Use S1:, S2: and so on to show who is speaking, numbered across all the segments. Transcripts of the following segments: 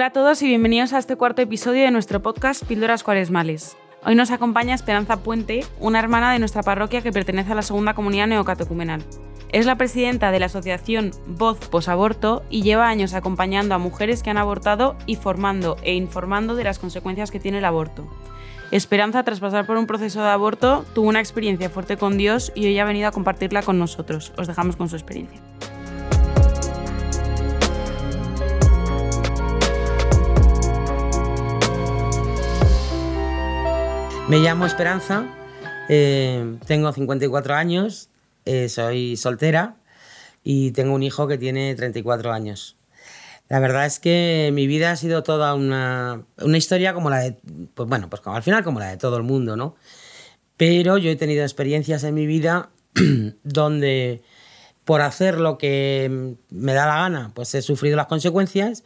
S1: Hola a todos y bienvenidos a este cuarto episodio de nuestro podcast Píldoras Cuaresmales. Hoy nos acompaña Esperanza Puente, una hermana de nuestra parroquia que pertenece a la segunda comunidad neocatecumenal. Es la presidenta de la asociación Voz Posaborto y lleva años acompañando a mujeres que han abortado y formando e informando de las consecuencias que tiene el aborto. Esperanza, tras pasar por un proceso de aborto, tuvo una experiencia fuerte con Dios y hoy ha venido a compartirla con nosotros. Os dejamos con su experiencia.
S2: Me llamo Esperanza, eh, tengo 54 años, eh, soy soltera y tengo un hijo que tiene 34 años. La verdad es que mi vida ha sido toda una, una historia como la de, pues bueno, pues como, al final como la de todo el mundo, ¿no? Pero yo he tenido experiencias en mi vida donde por hacer lo que me da la gana, pues he sufrido las consecuencias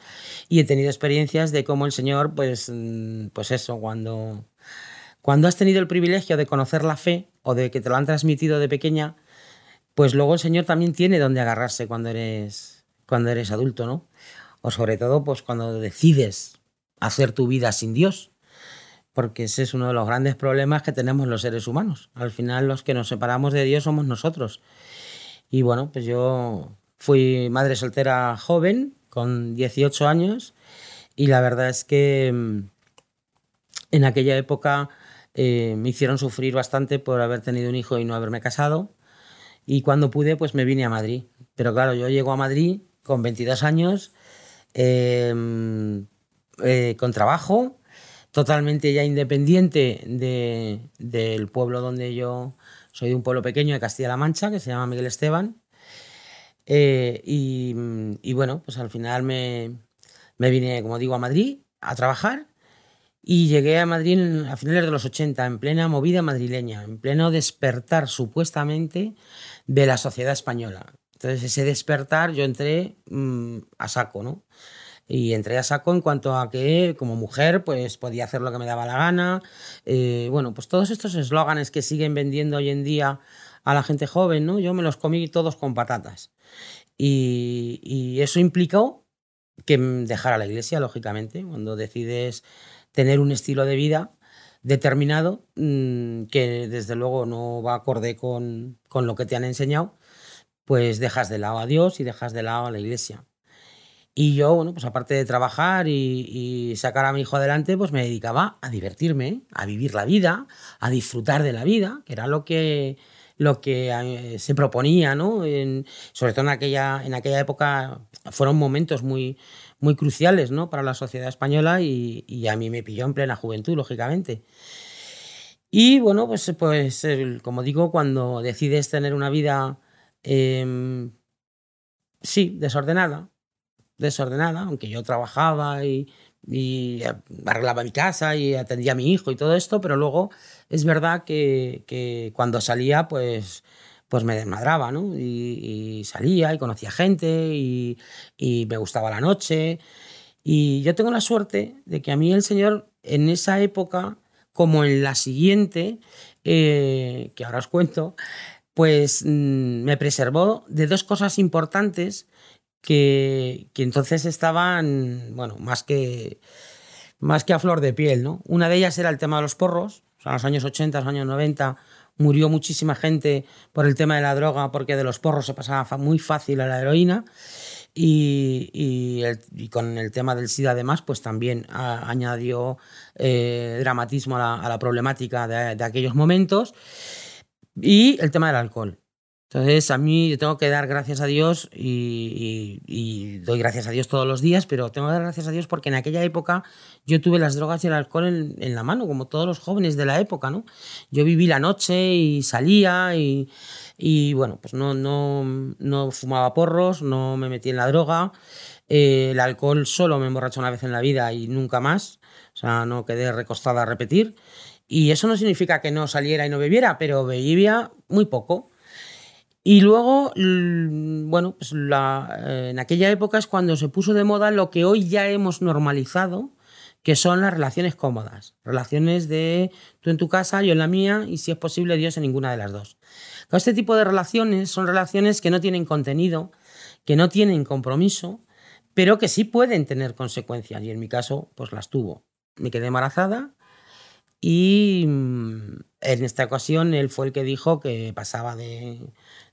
S2: y he tenido experiencias de cómo el Señor, pues, mm, pues eso, cuando cuando has tenido el privilegio de conocer la fe o de que te lo han transmitido de pequeña, pues luego el Señor también tiene donde agarrarse cuando eres, cuando eres adulto, ¿no? O sobre todo, pues cuando decides hacer tu vida sin Dios. Porque ese es uno de los grandes problemas que tenemos los seres humanos. Al final, los que nos separamos de Dios somos nosotros. Y bueno, pues yo fui madre soltera joven, con 18 años, y la verdad es que mm, en aquella época eh, me hicieron sufrir bastante por haber tenido un hijo y no haberme casado. Y cuando pude, pues me vine a Madrid. Pero claro, yo llego a Madrid con 22 años, em, eh, con trabajo, totalmente ya independiente del pueblo donde yo soy de un pueblo pequeño de Castilla-La Mancha, que se llama Miguel Esteban. Eh, y, y, bueno, pues al final me, me vine, como digo, a Madrid a trabajar y llegué a Madrid a finales de los 80, en plena movida madrileña, en pleno despertar supuestamente de la sociedad española. Entonces, ese despertar yo entré mm, a saco, ¿no? Y entré a saco en cuanto a que como mujer pues podía hacer lo que me daba la gana. Eh, bueno, pues todos estos eslóganes que siguen vendiendo hoy en día a la gente joven, ¿no? Yo me los comí todos con patatas. Y, y eso implicó que dejara la iglesia, lógicamente, cuando decides tener un estilo de vida determinado mm, que desde luego no va acorde con, con, lo que te han enseñado, pues dejas de lado a Dios y dejas de lado a la iglesia. Y yo, bueno, pues aparte de trabajar y, sacar a mi hijo adelante, pues me dedicaba a divertirme, a vivir la vida, a disfrutar de la vida, que era lo que, lo que eh, se proponía, ¿no? Sobre todo en aquella, en aquella época fueron momentos muy, muy cruciales ¿no? para la sociedad española y, a mí me pilló en plena juventud, lógicamente. Y bueno, pues, pues como digo, cuando decides tener una vida, em, sí, desordenada, desordenada, aunque yo trabajaba y, y, arreglaba mi casa y atendía a mi hijo y todo esto, pero luego es verdad que, que cuando salía, pues pues me desmadraba, ¿no? Y, salía y conocía gente y, me gustaba la noche. Y yo tengo la suerte de que a mí el Señor en esa época, como en la siguiente, eh, que ahora os cuento, pues mm, me preservó de dos cosas importantes que, entonces estaban, bueno, más que, más que a flor de piel, ¿no? Una de ellas era el tema de los porros, en los años 80, los años 90, murió muchísima gente por el tema de la droga, porque de los porros se pasaba muy fácil a la heroína. Y, y, con el tema del SIDA además, pues también añadió eh, dramatismo a la, problemática de, de, aquellos momentos. Y el tema del alcohol. Entonces, a mí yo tengo que dar gracias a Dios y, doy gracias a Dios todos los días, pero tengo que dar gracias a Dios porque en aquella época yo tuve las drogas y el alcohol en, la mano, como todos los jóvenes de la época, ¿no? Yo viví la noche y salía y, bueno, pues no, no, no, fumaba porros, no me metí en la droga. Eh, el alcohol solo me emborrachó una vez en la vida y nunca más. O sea, no quedé recostada a repetir. Y eso no significa que no saliera y no bebiera, pero bebía muy poco. Y luego, bueno, pues eh, en aquella época es cuando se puso de moda lo que hoy ya hemos normalizado, que son las relaciones cómodas. Relaciones de tú en tu casa, yo en la mía, y si es posible, Dios en ninguna de las dos. Este tipo de relaciones son relaciones que no tienen contenido, que no tienen compromiso, pero que sí pueden tener consecuencias y en mi caso pues las tuvo. Me quedé embarazada y mm, en esta ocasión él fue el que dijo que pasaba de,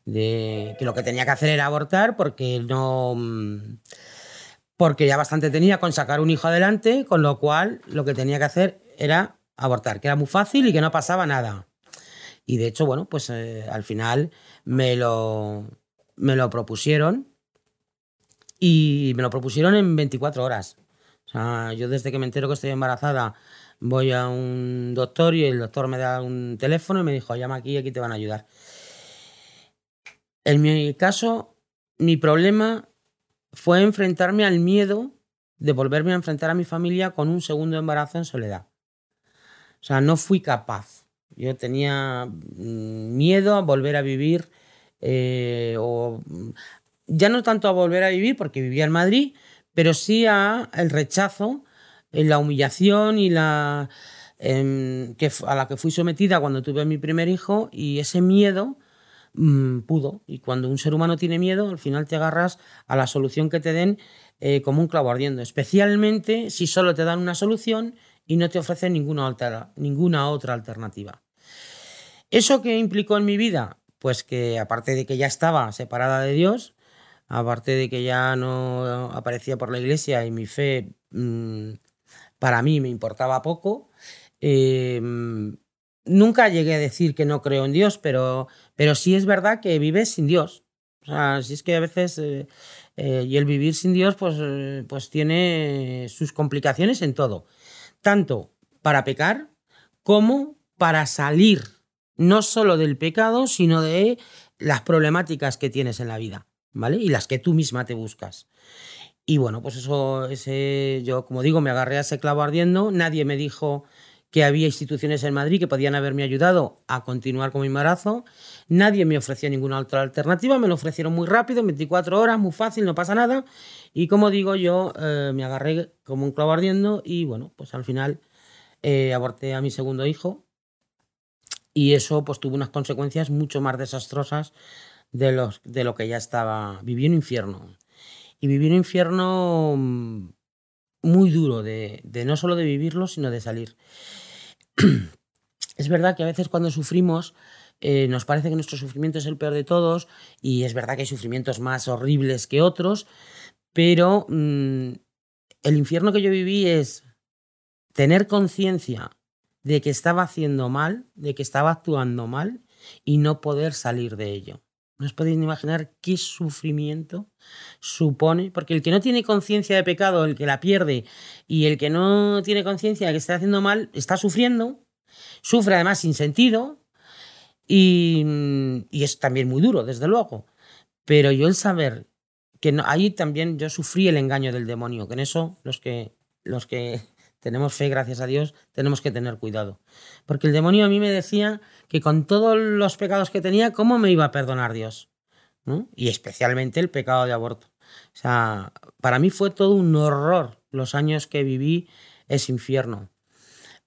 S2: de que lo que tenía que hacer era abortar porque no mm, porque ya bastante tenía con sacar un hijo adelante, con lo cual lo que tenía que hacer era abortar, que era muy fácil y que no pasaba nada. Y de hecho, bueno, pues eh, al final me lo, me lo propusieron y me lo propusieron en 24 horas. O sea, yo desde que me entero que estoy embarazada voy a un doctor y el doctor me da un teléfono y me dijo, llama aquí aquí te van a ayudar. En mi caso, mi problema fue enfrentarme al miedo de volverme a enfrentar a mi familia con un segundo embarazo en soledad. O sea, no fui capaz. Yo tenía mm, miedo a volver a vivir, eh, o ya no tanto a volver a vivir porque vivía en Madrid, pero sí a el rechazo, eh, la humillación y la em, que, a la que fui sometida cuando tuve mi primer hijo y ese miedo mm, pudo. Y cuando un ser humano tiene miedo, al final te agarras a la solución que te den eh, como un clavo ardiendo, especialmente si solo te dan una solución y no te ofrecen ninguna otra, ninguna otra alternativa. ¿Eso qué implicó en mi vida? Pues que aparte de que ya estaba separada de Dios, aparte de que ya no aparecía por la iglesia y mi fe mm, para mí me importaba poco, em, nunca llegué a decir que no creo en Dios, pero, pero sí es verdad que vives sin Dios. O sea, si es que a veces, eh, eh, y el vivir sin Dios, pues, eh, pues tiene sus complicaciones en todo tanto para pecar como para salir no solo del pecado, sino de las problemáticas que tienes en la vida, ¿vale? Y las que tú misma te buscas. Y bueno, pues eso, ese, yo como digo, me agarré a ese clavo ardiendo, nadie me dijo que había instituciones en Madrid que podían haberme ayudado a continuar con mi embarazo. Nadie me ofreció ninguna otra alternativa, me lo ofrecieron muy rápido, 24 horas, muy fácil, no pasa nada. Y como digo, yo eh, me agarré como un clavo ardiendo y bueno, pues al final eh, aborté a mi segundo hijo y eso pues tuvo unas consecuencias mucho más desastrosas de, los, de lo que ya estaba. Viví un infierno. Y viví un infierno mm, muy duro de, de no solo de vivirlo, sino de salir. es verdad que a veces cuando sufrimos eh, nos parece que nuestro sufrimiento es el peor de todos y es verdad que hay sufrimientos más horribles que otros, pero mm, el infierno que yo viví es tener conciencia de que estaba haciendo mal, de que estaba actuando mal y no poder salir de ello. No os podéis imaginar qué sufrimiento supone, porque el que no tiene conciencia de pecado, el que la pierde, y el que no tiene conciencia de que está haciendo mal, está sufriendo, sufre además sin sentido, y, y, es también muy duro, desde luego. Pero yo el saber que no, ahí también yo sufrí el engaño del demonio, que en eso los que, los que tenemos fe, gracias a Dios, tenemos que tener cuidado. Porque el demonio a mí me decía que con todos los pecados que tenía, ¿cómo me iba a perdonar Dios? Y especialmente el pecado de aborto. O sea, para mí fue todo un horror los años que viví ese infierno.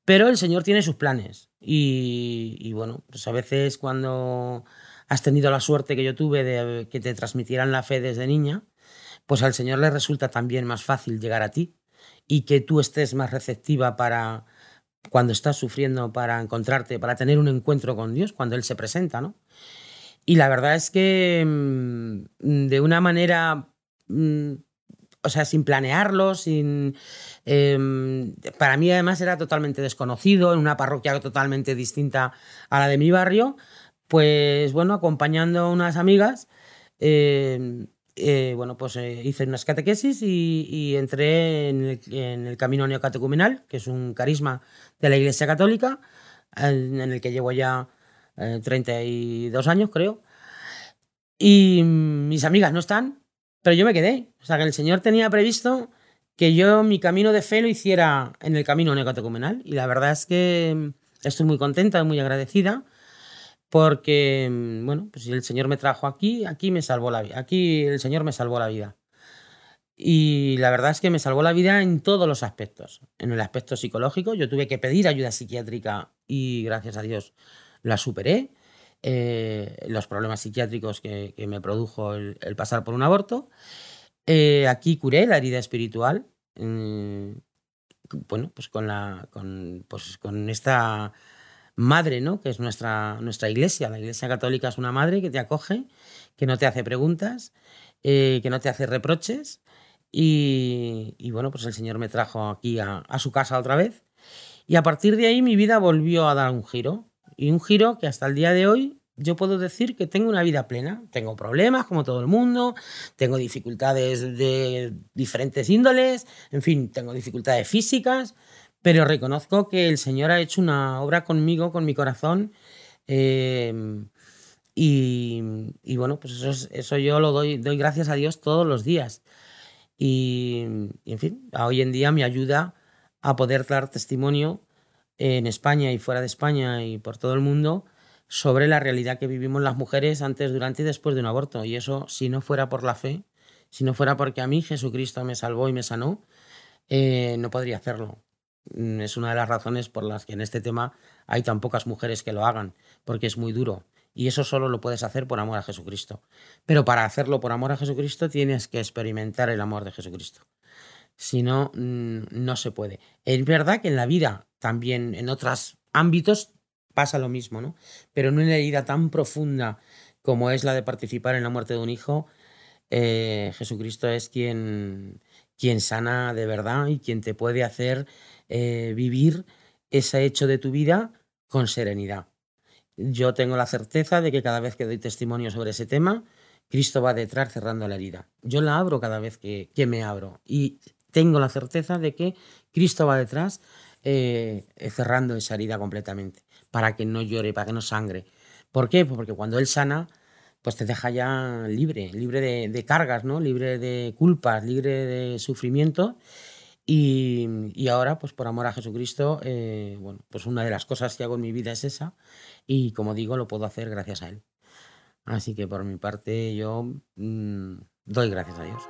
S2: Pero el Señor tiene sus planes. Y, y, bueno, pues a veces cuando has tenido la suerte que yo tuve de que te transmitieran la fe desde niña, pues al Señor le resulta también más fácil llegar a ti y que tú estés más receptiva para cuando estás sufriendo, para encontrarte, para tener un encuentro con Dios, cuando Él se presenta, ¿no? Y la verdad es que mm, de una manera, mm, o sea, sin planearlo, sin... Em, para mí además era totalmente desconocido, en una parroquia totalmente distinta a la de mi barrio, pues bueno, acompañando a unas amigas, em, eh, bueno, pues eh, hice unas catequesis y, entré en el, camino neocatecumenal, que es un carisma de la Iglesia Católica, en, el que llevo ya 32 eh, años, creo. Y mis amigas no están, pero yo me quedé. O sea, que el Señor tenía previsto que yo mi camino de fe lo hiciera en el camino neocatecumenal. Y la verdad es que estoy muy contenta, muy agradecida porque, mm, bueno, pues el Señor me trajo aquí, aquí me salvó la vida, aquí el Señor me salvó la vida. Y la verdad es que me salvó la vida en todos los aspectos. En el aspecto psicológico, yo tuve que pedir ayuda psiquiátrica y gracias a Dios la superé. Eh, los problemas psiquiátricos que, me produjo el, pasar por un aborto. Eh, aquí curé la herida espiritual. Mm, bueno, pues con, la, con, pues con esta madre, ¿no? Que es nuestra, nuestra iglesia. La iglesia católica es una madre que te acoge, que no te hace preguntas, eh, que no te hace reproches. Y, bueno, pues el Señor me trajo aquí a, a, su casa otra vez. Y a partir de ahí mi vida volvió a dar un giro. Y un giro que hasta el día de hoy yo puedo decir que tengo una vida plena. Tengo problemas como todo el mundo, tengo dificultades de diferentes índoles, en fin, tengo dificultades físicas, pero reconozco que el Señor ha hecho una obra conmigo, con mi corazón. Em, y, bueno, pues eso, eso yo lo doy, doy gracias a Dios todos los días. Y, y, en fin, hoy en día me ayuda a poder dar testimonio en España y fuera de España y por todo el mundo sobre la realidad que vivimos las mujeres antes, durante y después de un aborto. Y eso, si no fuera por la fe, si no fuera porque a mí Jesucristo me salvó y me sanó, eh, no podría hacerlo. Mm, es una de las razones por las que en este tema hay tan pocas mujeres que lo hagan, porque es muy duro. Y eso solo lo puedes hacer por amor a Jesucristo. Pero para hacerlo por amor a Jesucristo tienes que experimentar el amor de Jesucristo. Si no, mm, no se puede. Es verdad que en la vida, también en otros ámbitos, pasa lo mismo, ¿no? Pero en una herida tan profunda como es la de participar en la muerte de un hijo, eh, Jesucristo es quien, quien sana de verdad y quien te puede hacer eh, vivir ese hecho de tu vida con serenidad. Yo tengo la certeza de que cada vez que doy testimonio sobre ese tema, Cristo va detrás cerrando la herida. Yo la abro cada vez que, me abro y tengo la certeza de que Cristo va detrás eh, cerrando esa herida completamente, para que no llore, para que no sangre. ¿Por qué? Pues porque cuando Él sana, pues te deja ya libre, libre de, cargas, ¿no? libre de culpas, libre de sufrimiento. Y, ahora, pues por amor a Jesucristo, eh, bueno, pues una de las cosas que hago en mi vida es esa. Y como digo, lo puedo hacer gracias a Él. Así que por mi parte yo mm, doy gracias a Dios.